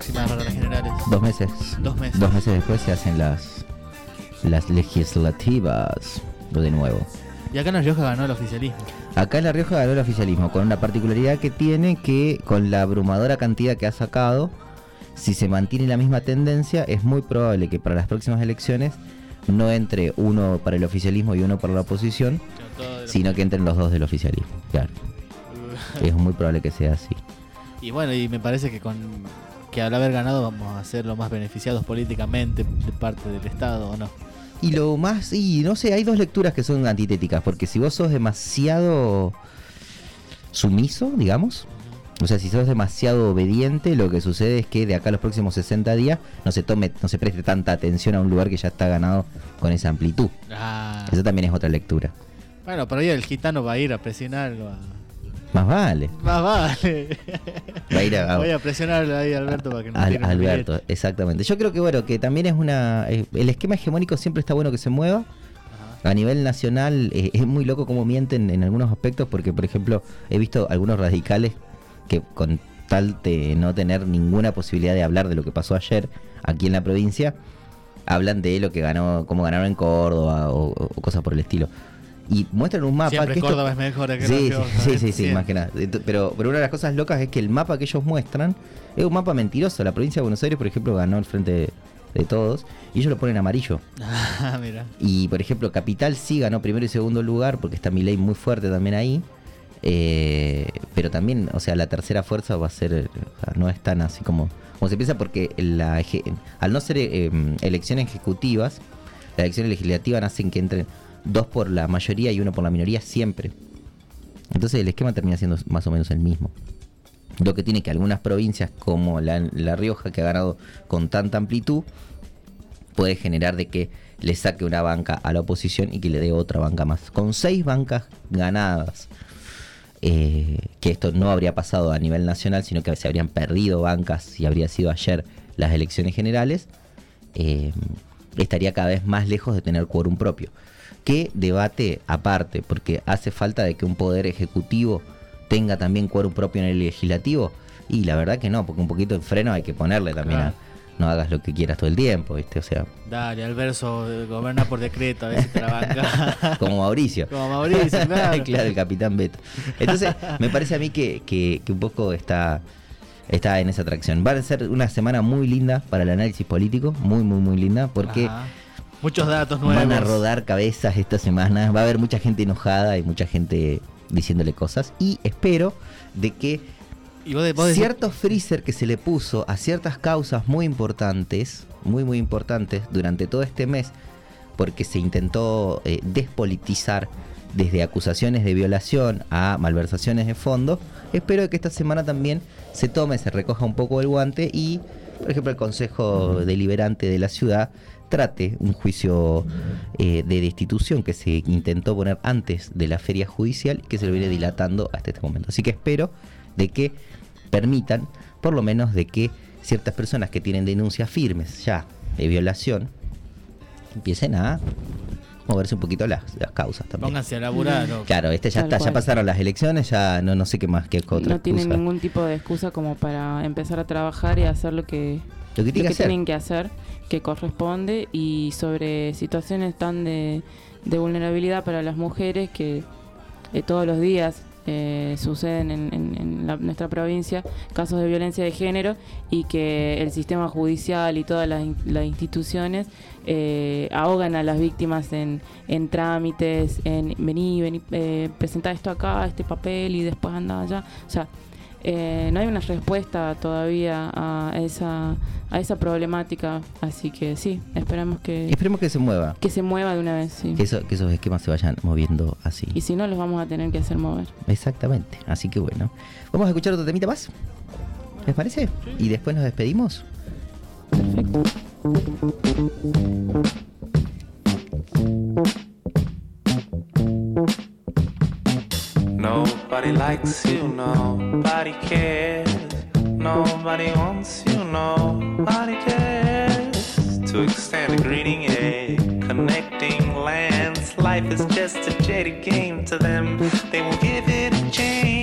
Próximas para las generales? Dos meses. Dos meses. Dos meses después se hacen las, las legislativas de nuevo. Y acá en La Rioja ganó el oficialismo. Acá en La Rioja ganó el oficialismo, con una particularidad que tiene que con la abrumadora cantidad que ha sacado, si se mantiene la misma tendencia, es muy probable que para las próximas elecciones no entre uno para el oficialismo y uno para la oposición, sino que entren los dos del oficialismo. Claro. Es muy probable que sea así. Y bueno, y me parece que con que al haber ganado vamos a ser los más beneficiados políticamente de parte del Estado, ¿o no? Y lo más, y no sé, hay dos lecturas que son antitéticas, porque si vos sos demasiado sumiso, digamos, o sea, si sos demasiado obediente, lo que sucede es que de acá a los próximos 60 días no se tome, no se preste tanta atención a un lugar que ya está ganado con esa amplitud. Ah. Eso también es otra lectura. Bueno, pero ahí el gitano va a ir a presionarlo. a- Más vale. Más vale. Va a ir a- Voy a presionarlo ahí, Alberto, para que no Al- Alberto, exactamente. Yo creo que bueno, que también es una. eh, El esquema hegemónico siempre está bueno que se mueva. A nivel nacional eh, es muy loco cómo mienten en algunos aspectos, porque por ejemplo he visto algunos radicales que con tal de no tener ninguna posibilidad de hablar de lo que pasó ayer aquí en la provincia, hablan de lo que ganó, cómo ganaron en Córdoba o, o cosas por el estilo. Y muestran un mapa Siempre que esto- Córdoba es mejor que sí, sí, sí, sí, Siempre. más que nada. Pero, pero una de las cosas locas es que el mapa que ellos muestran es un mapa mentiroso. La provincia de Buenos Aires, por ejemplo, ganó el frente de, de todos y ellos lo ponen amarillo. Ah, mira. Y por ejemplo, Capital sí ganó primero y segundo lugar porque está Milei muy fuerte también ahí. Eh, pero también, o sea, la tercera fuerza va a ser, o sea, no es tan así como, como se piensa porque la, al no ser eh, em, elecciones ejecutivas, las elecciones legislativas hacen que entren dos por la mayoría y uno por la minoría siempre. Entonces el esquema termina siendo más o menos el mismo. Lo que tiene que algunas provincias como la, Rioja, que ha ganado con tanta amplitud, puede generar de que le saque una banca a la oposición y que le dé otra banca más. Con seis bancas ganadas, eh, que esto no habría pasado a nivel nacional, sino que se habrían perdido bancas y habría sido ayer las elecciones generales, eh, estaría cada vez más lejos de tener quórum propio. ¿Qué debate aparte? Porque hace falta de que un poder ejecutivo tenga también quórum propio en el legislativo. Y la verdad que no, porque un poquito de freno hay que ponerle también a no hagas lo que quieras todo el tiempo, ¿viste? O sea, Dale, Alberto, eh, goberna por decreto, a ver si te la banca. como Mauricio. Como Mauricio, claro. claro, el capitán Beto. Entonces, me parece a mí que, que- que un poco está, está en esa atracción. Va a ser una semana muy linda para el análisis político, muy, muy, muy linda, porque Ajá. Muchos datos nuevos. van a rodar cabezas esta semana. Va a haber mucha gente enojada y mucha gente diciéndole cosas. Y espero de que Y vos de- vos decís- cierto freezer que se le puso a ciertas causas muy importantes, muy muy importantes durante todo este mes, porque se intentó eh, despolitizar desde acusaciones de violación a malversaciones de fondos, espero que esta semana también se tome, se recoja un poco el guante y, por ejemplo, el Consejo Deliberante de la ciudad trate un juicio eh, de destitución que se intentó poner antes de la feria judicial y que se lo viene dilatando hasta este momento. Así que espero de que permitan, por lo menos, de que ciertas personas que tienen denuncias firmes ya de violación empiecen a moverse un poquito las, las causas también. Pónganse a laburar. loco. Claro, este ya Tal está, ya pasaron las elecciones, ya no, no sé qué más que otra no tienen excusa. ningún tipo de excusa como para empezar a trabajar y hacer lo que, Lo que tiene que hacer. tienen que hacer, que corresponde, y sobre situaciones tan de, de vulnerabilidad para las mujeres que eh, todos los días eh, suceden en, en- en la- nuestra provincia casos de violencia de género y que el sistema judicial y todas las, las instituciones eh, ahogan a las víctimas en, en trámites, en vení, vení, eh, presenta esto acá, este papel y después anda allá. O sea, eh, no hay una respuesta todavía a esa, a esa problemática, así que sí, esperamos que, Esperemos que se mueva, que se mueva de una vez, sí. que, eso- que esos esquemas se vayan moviendo así. Y si no, los vamos a tener que hacer mover. Exactamente, así que bueno. Vamos a escuchar otro temita más. ¿Les parece? Y después nos despedimos. Nobody likes you, nobody cares. Nobody wants you, nobody cares. To extend a greeting, a connecting lands. Life is just a jaded game to them. They won't give it a chance.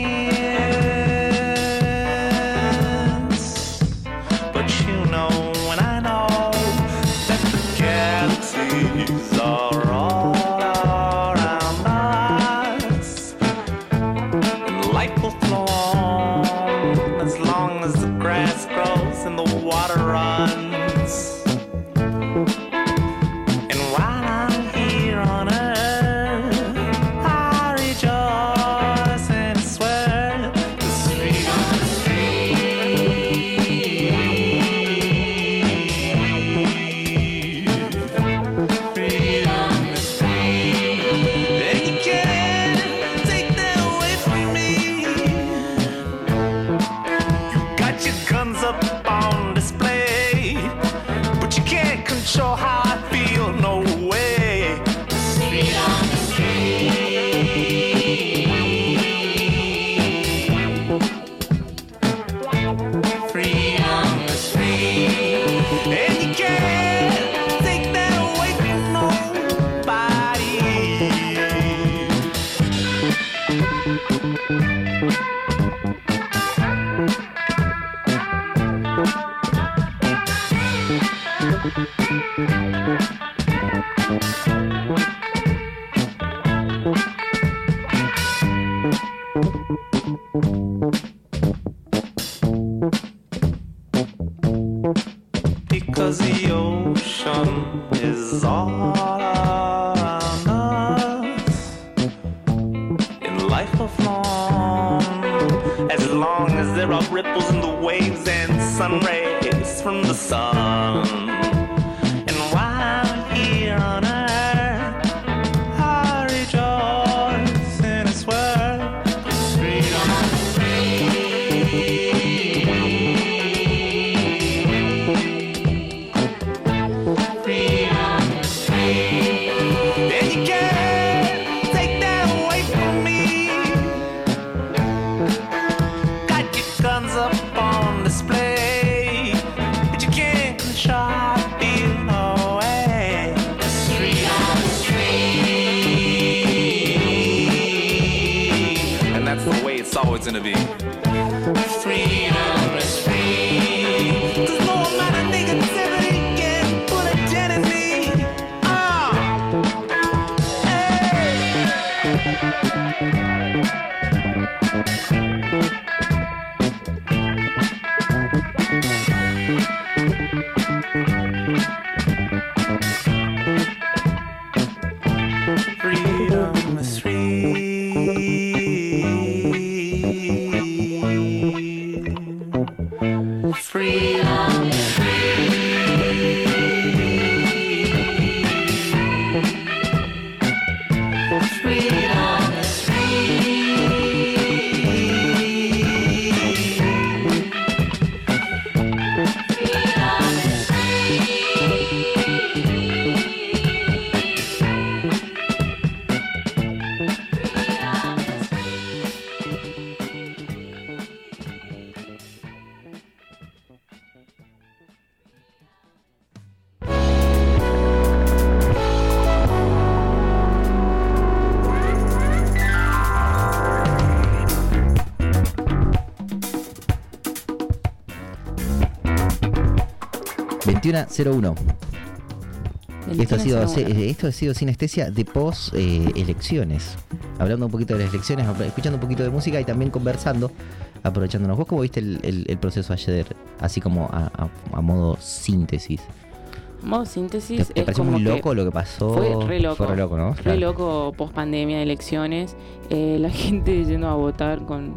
...21.01... Esto ha, sido, 21.01. esto ha sido sinestesia de post eh, elecciones. Hablando un poquito de las elecciones, escuchando un poquito de música y también conversando, aprovechándonos. ¿Vos cómo viste el, el- el proceso ayer? Así como a, a- a modo síntesis. Modo ¿Te, síntesis te es pareció como muy que loco lo que pasó? Fue re loco. Fue re loco, ¿no? Re Claro. loco post pandemia de elecciones. Eh, la gente yendo a votar con.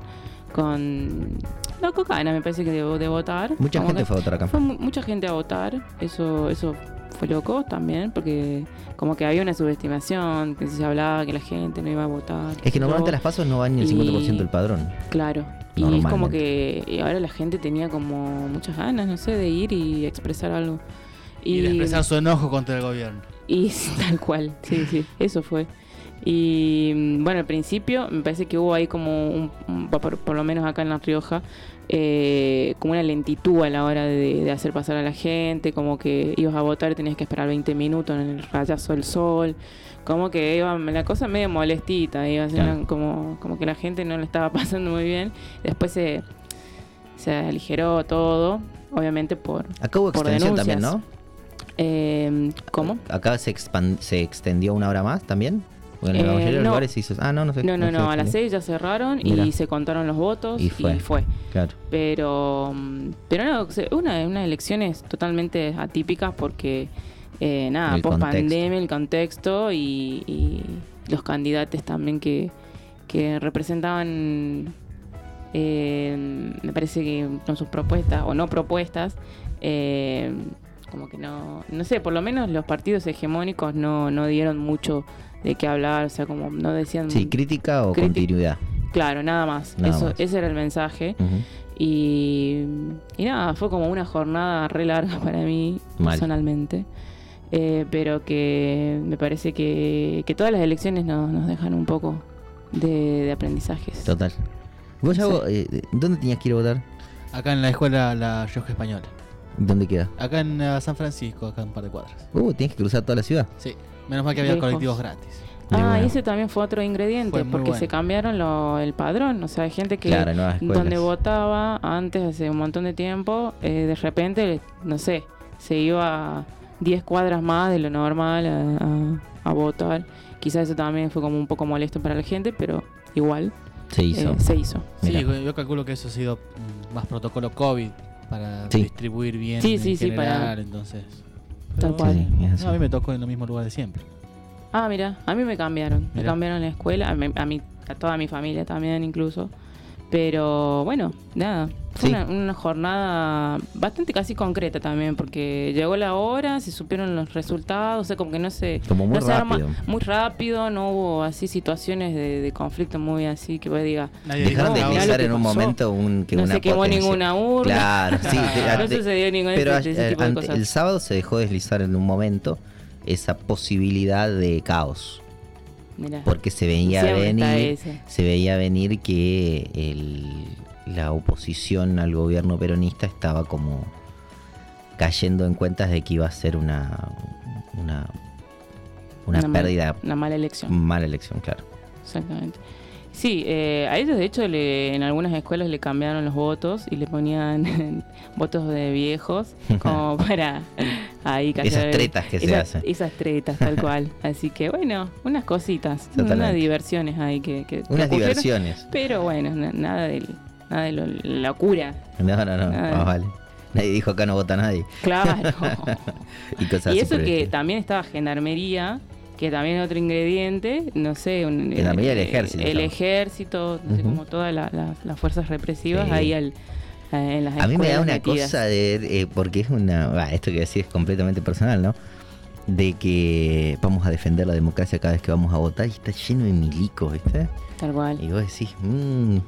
con la cocaína me parece que de, de votar. Mucha Como gente fue a votar acá. Fue mu- mucha gente a votar. Eso, eso fue loco también, porque como que había una subestimación, que se hablaba que la gente no iba a votar. Es que normalmente las pasos no van ni el 50% del padrón. Claro. Y es como que y ahora la gente tenía como muchas ganas, no sé, de ir y expresar algo. Y de expresar su enojo contra el gobierno. Y tal cual, sí, sí, eso fue. Y mm, bueno, al principio me parece que hubo ahí como, un, un- por, por lo menos acá en La Rioja, eh, como una lentitud a la hora de, de hacer pasar a la gente, como que ibas a votar y tenías que esperar 20 minutos en el rayazo del sol, como que iba la cosa medio molestita, iba Claro. como, como que la gente no le estaba pasando muy bien. Después se, se aligeró todo, obviamente por, Acá hubo por extensión denuncias. también, ¿no? Eh, ¿Cómo? Acá se, expan- se extendió una hora más también. Porque en la Eh, mayoría de los no. lugares se hizo. Ah, no, no sé. No, no, se no, a las extendió. 6 ya cerraron y se contaron los votos Y fue. Claro. Pero, mm, pero no, una, unas elecciones totalmente atípicas porque, eh, nada, El post contexto. pandemia, el contexto y, y los candidatos también que, que representaban, eh, me parece que con sus propuestas o no propuestas, eh, como que no, no sé, por lo menos los partidos hegemónicos no, no dieron mucho de qué hablar, o sea, como no decían... Sí, crítica o continuidad. Claro, nada más. Nada Eso, más. Ese era el mensaje. Y, y nada, fue como una jornada re larga para mí, Mal. personalmente. Eh, pero que me parece que, que todas las elecciones nos, nos dejan un poco de, de aprendizajes. Total. ¿Vos, Yago, eh, dónde tenías que ir a votar? Acá en la escuela La Rioja Española. ¿Dónde queda? Acá en eh, San Francisco, acá en un par de cuadras. Uh, tienes que cruzar toda la ciudad. Sí. Menos mal que había Lejos. colectivos gratis. Ah, ese también fue otro ingrediente, Fue porque bueno. se cambiaron lo- el padrón. O sea, hay gente que Claro, donde votaba antes, hace un montón de tiempo, eh, de repente, no sé, se iba 10 cuadras más de lo normal a, a- a votar. Quizás eso también fue como un poco molesto para la gente, pero igual Se hizo. eh, se hizo. Sí, yo yo calculo que eso ha sido mm, más protocolo COVID para Sí. distribuir bien Sí, en sí, sí, para- entonces. Tal cual. Sí, a mí me tocó en el mismo lugar de siempre. Ah, mira, a mí me cambiaron. Me cambiaron la escuela, a, mí- a mí, a toda mi familia también incluso. Pero bueno, nada. Fue Sí. una, una jornada bastante casi concreta también, porque llegó la hora, se supieron los resultados, o sea, como que no se. Como muy no se arma- rápido. muy rápido, no hubo así situaciones de, de conflicto muy así que vos digas. Dejaron de en un momento un, que no una se quemó potencia. ninguna urna. Claro, sí. de- no de- sucedió ningún pero ese, ese eh, tipo de ante- cosas. el sábado se dejó deslizar en un momento esa posibilidad de caos. Mirá. Porque se veía Siempre venir, se veía venir que el- la oposición al gobierno peronista estaba como cayendo en cuentas de que iba a ser una una, una, pérdida, una mala elección. mala elección, claro. Exactamente. Sí, eh, a ellos de hecho le, en algunas escuelas le cambiaron los votos y le ponían votos de viejos como para ahí Esas callar- tretas que se esas- hacen. Esas tretas, tal cual. Así que bueno, unas cositas, Totalmente. unas diversiones ahí que, Unas diversiones. Pero bueno, na- nada de, nada de lo- locura. No, no, no, más vale. Nadie dijo acá no vota nadie. Claro. y cosas y eso que también estaba gendarmería, que también es otro ingrediente, no sé, un, Gendarmería y el eh, ejército. El ejército, no sé, como todas la- la- las fuerzas represivas Sí. ahí al, en las A mí me da una metidas. cosa de, eh, porque es una, bah, esto que decís es completamente personal, ¿no? De que vamos a defender la democracia cada vez que vamos a votar y está lleno de milicos, ¿viste? Tal cual. Y vos decís, mmm,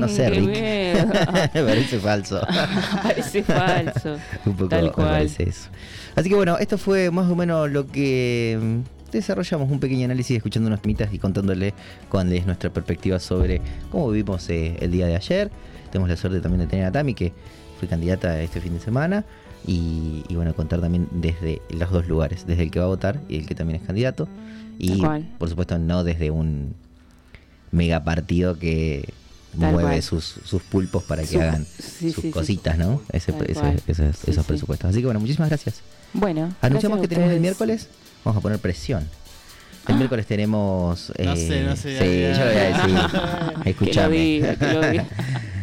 no sé, Rick. me parece falso. Parece falso. Un poco Tal me cual. parece eso. Así que bueno, esto fue más o menos lo que mm, desarrollamos un pequeño análisis escuchando unos temitas y contándole cuál es nuestra perspectiva sobre cómo vivimos eh, el día de ayer. Tenemos la suerte también de tener a Tami, que fue candidata este fin de semana. Y, y bueno, contar también desde los dos lugares, desde el que va a votar y el que también es candidato. Y por supuesto no desde un mega partido que Tal mueve sus, sus pulpos para que Su- hagan sí, sus sí, sí. cositas, ¿no? Ese, ese- esos, presupuestos. Así que bueno, muchísimas gracias. Bueno, Anunciamos gracias que tenemos el miércoles. Vamos a poner presión. El miércoles tenemos. No eh, sé, no sé, Sí, yo voy a decir. Que Escuchame. lo diga, que lo diga.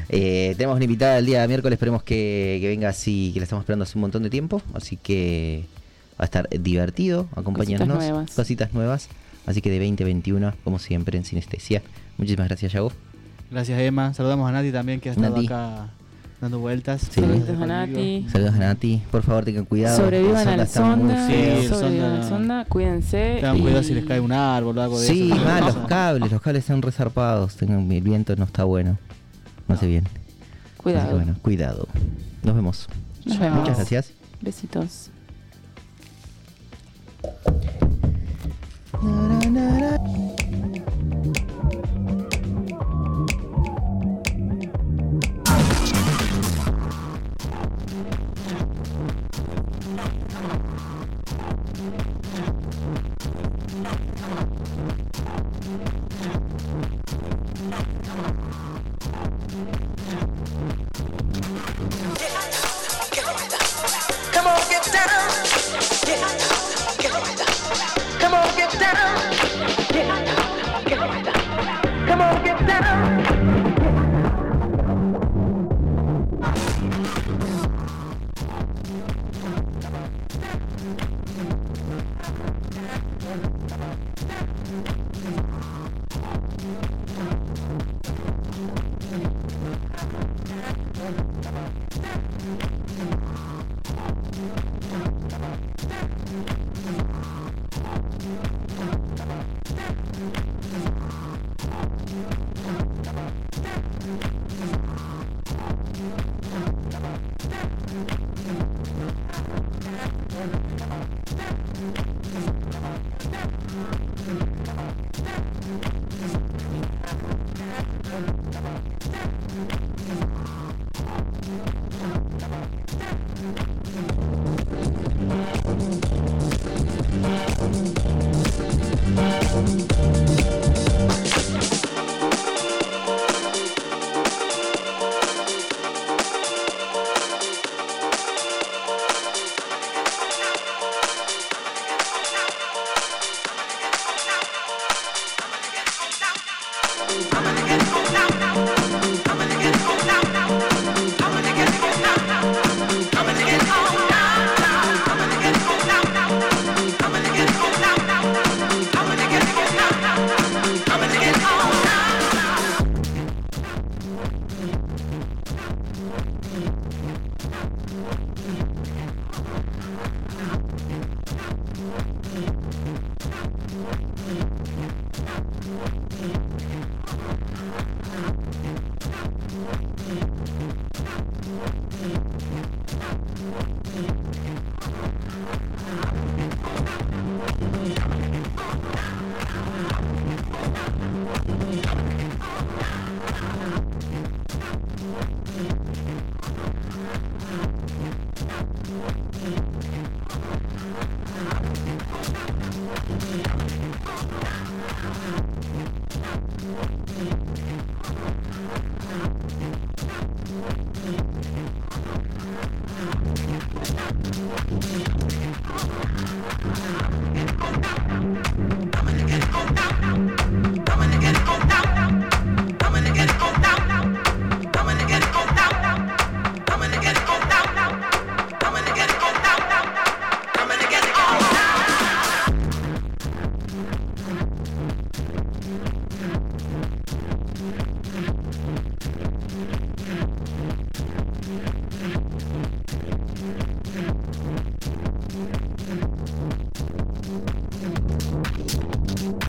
Eh, tenemos una invitada el día de miércoles. Esperemos que, que venga así, que la estamos esperando hace un montón de tiempo. Así que va a estar divertido. Acompáñanos. Cositas nuevas. Cositas nuevas. Así que de 2021, como siempre, en Sinestesia. Muchísimas gracias, Yago. Gracias, Emma. Saludamos a Nati también, que ha estado Nati. acá dando vueltas. Sí. Saludos a Nati. Saludos a Nati. Por favor, tengan cuidado. Sobrevivan a la sonda, Sí, feo. el sobrevivan a la sonda- sonda, cuídense. Tengan y- cuidado si les cae un árbol o algo de Sí, eso. mal, los No. cables, los cables están resarpados. Tengan, el viento no está bueno. No hace bien. Así que Cuidado. bueno, cuidado. Nos vemos. Nos vemos. Muchas gracias. Besitos.